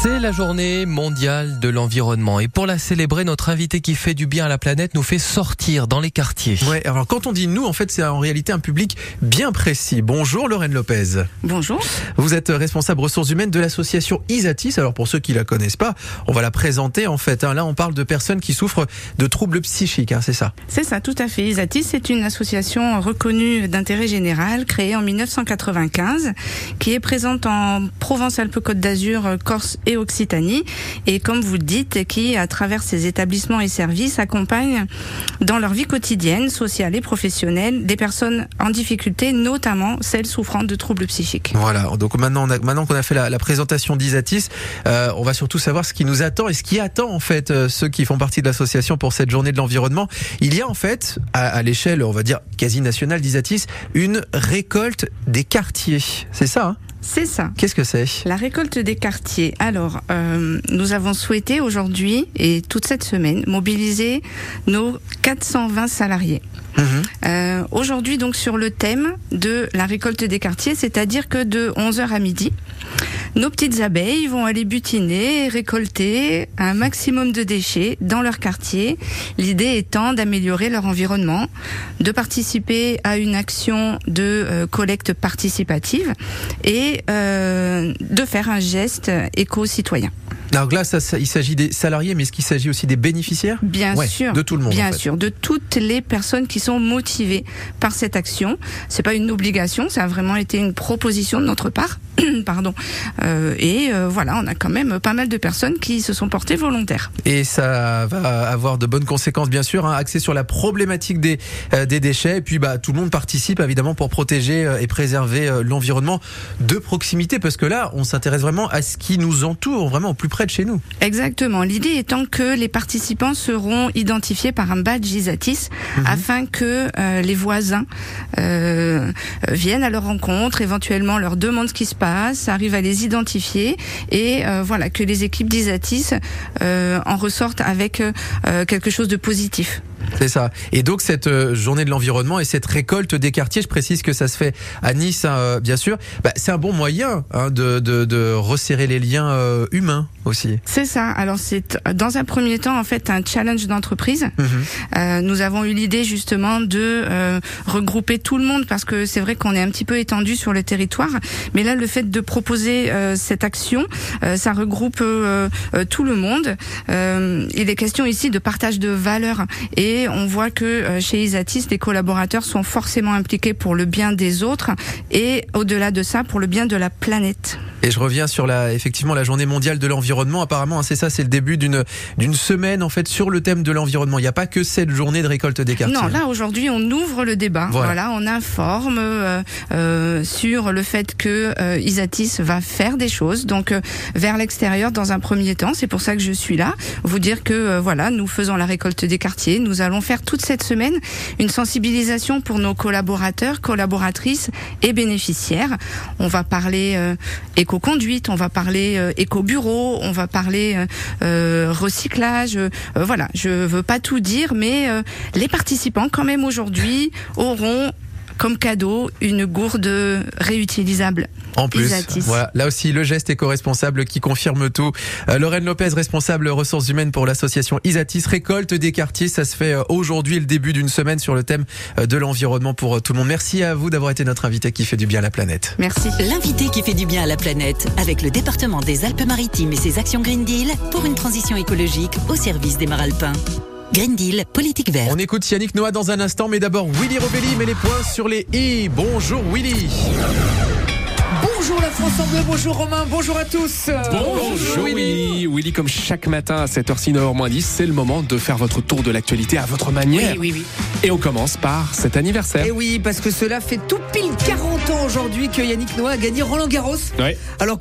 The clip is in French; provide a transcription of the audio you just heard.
C'est la journée mondiale de l'environnement et pour la célébrer, notre invité qui fait du bien à la planète nous fait sortir dans les quartiers. Ouais, alors quand on dit nous, en fait, c'est en réalité un public bien précis. Bonjour Lorraine Lopez. Bonjour. Vous êtes responsable ressources humaines de l'association Isatis. Alors pour ceux qui la connaissent pas, on va la présenter en fait. hein. Là, on parle de personnes qui souffrent de troubles psychiques, hein, c'est ça? C'est ça, tout à fait. Isatis, c'est une association reconnue d'intérêt général créée en 1995 qui est présente en Provence-Alpes-Côte d'Azur, Corse et Occitanie. Et comme vous le dites, qui, à travers ses établissements et services, accompagne dans leur vie quotidienne, sociale et professionnelle, des personnes en difficulté, notamment celles souffrant de troubles psychiques. Voilà. Donc maintenant, on a- maintenant qu'on a fait la, la présentation d'Isatis, euh, on va surtout savoir ce qui nous attend et ce qui attend en fait euh, ceux qui font partie de l'association pour cette journée de l'environnement. Il y a en fait, à, à l'échelle, on va dire quasi nationale d'Isatis, une récolte des quartiers. C'est ça hein? C'est ça. Qu'est-ce que c'est? La récolte des quartiers. Alors, euh, nous avons souhaité aujourd'hui et toute cette semaine mobiliser nos 420 salariés. Mhm. Euh, aujourd'hui, donc, sur le thème de la récolte des quartiers, c'est-à-dire que de 11h à midi, nos petites abeilles vont aller butiner et récolter un maximum de déchets dans leur quartier. L'idée étant d'améliorer leur environnement, de participer à une action de euh, collecte participative et euh, de faire un geste éco-citoyen. Alors là, ça, ça- il s'agit des salariés, mais est-ce qu'il s'agit aussi des bénéficiaires? Bien Ouais, sûr, de tout le monde, Bien en fait. sûr, de toutes les personnes qui sont motivées par cette action. C'est pas une obligation, ça a vraiment été une proposition de notre part. Pardon. Euh, et euh, voilà, on a quand même pas mal de personnes qui se sont portées volontaires. Et ça va avoir de bonnes conséquences, bien sûr, hein, axé sur la problématique des, euh, des déchets. Et puis, bah, tout le monde participe, évidemment, pour protéger et préserver l'environnement de proximité. Parce que là, on s'intéresse vraiment à ce qui nous entoure, vraiment au plus près de chez nous. Exactement. L'idée étant que les participants seront identifiés par un badge Isatis afin que euh, les voisins euh, euh, viennent à leur rencontre, éventuellement leur demandent ce qui se passe, arrivent à les identifier et euh, voilà que les équipes d'Isatis euh, en ressortent avec euh, quelque chose de positif. C'est ça. Et donc, cette euh, journée de l'environnement et cette récolte des quartiers, je précise que ça se fait à Nice, hein, euh, bien sûr. Bah, c'est un bon moyen hein, de, de, de resserrer les liens euh, humains aussi. C'est ça. Alors c'est dans un premier temps en fait un challenge d'entreprise. Mhm. Euh, nous avons eu l'idée justement de euh, regrouper tout le monde parce que c'est vrai qu'on est un petit peu étendu sur le territoire, mais là le fait de proposer euh, cette action, euh, ça regroupe tout le monde. Euh, il est question ici de partage de valeurs et on voit que euh, chez Isatis, les collaborateurs sont forcément impliqués pour le bien des autres et au-delà de ça pour le bien de la planète. Et je reviens sur la, effectivement, la journée mondiale de l'environnement. Apparemment, hein, c'est ça, c'est le début d'une, d'une semaine, en fait, sur le thème de l'environnement. Il n'y a pas que cette journée de récolte des quartiers. Non, là aujourd'hui on ouvre le débat. Voilà. Voilà, on informe euh, euh, sur le fait que euh, Isatis va faire des choses, donc euh, vers l'extérieur dans un premier temps. C'est pour ça que je suis là, vous dire que euh, voilà, nous faisons la récolte des quartiers. Nous allons faire toute cette semaine une sensibilisation pour nos collaborateurs, collaboratrices et bénéficiaires. On va parler euh, éco-conduite, on va parler euh, éco-bureau, on va parler euh, euh, recyclage. voilà, je veux pas tout dire, mais les participants, quand même aujourd'hui, auront comme cadeau une gourde réutilisable. En plus, Isatis. voilà, là aussi le geste éco-responsable qui confirme tout. Euh, Lorraine Lopez, responsable ressources humaines pour l'association Isatis, récolte des quartiers. Ça se fait euh, aujourd'hui, le début d'une semaine sur le thème euh, de l'environnement pour euh, tout le monde. Merci à vous d'avoir été notre invité qui fait du bien à la planète. Merci. L'invité qui fait du bien à la planète avec le département des Alpes-Maritimes et ses actions Green Deal pour une transition écologique au service des Maralpins. Green Deal, politique verte. On écoute Yannick Noah dans un instant, mais d'abord Willy Robelli met les points sur les i. Bonjour Willy. Bonjour la France en bleu, bonjour Romain, bonjour à tous. Bonjour Willy. Willy, comme chaque matin à 7h6, 9h10, c'est le moment de faire votre tour de l'actualité à votre manière. Oui, oui, oui. Et on commence par cet anniversaire. Et oui, parce que cela fait tout pile 40 ans aujourd'hui que Yannick Noah a gagné Roland Garros. Ouais. Alors